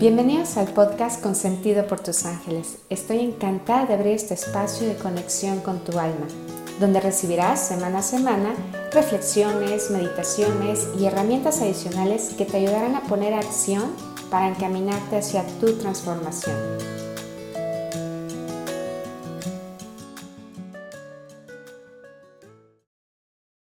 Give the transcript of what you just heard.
Bienvenidos al podcast Consentido por tus ángeles. Estoy encantada de abrir este espacio de conexión con tu alma, donde recibirás semana a semana reflexiones, meditaciones y herramientas adicionales que te ayudarán a poner acción para encaminarte hacia tu transformación.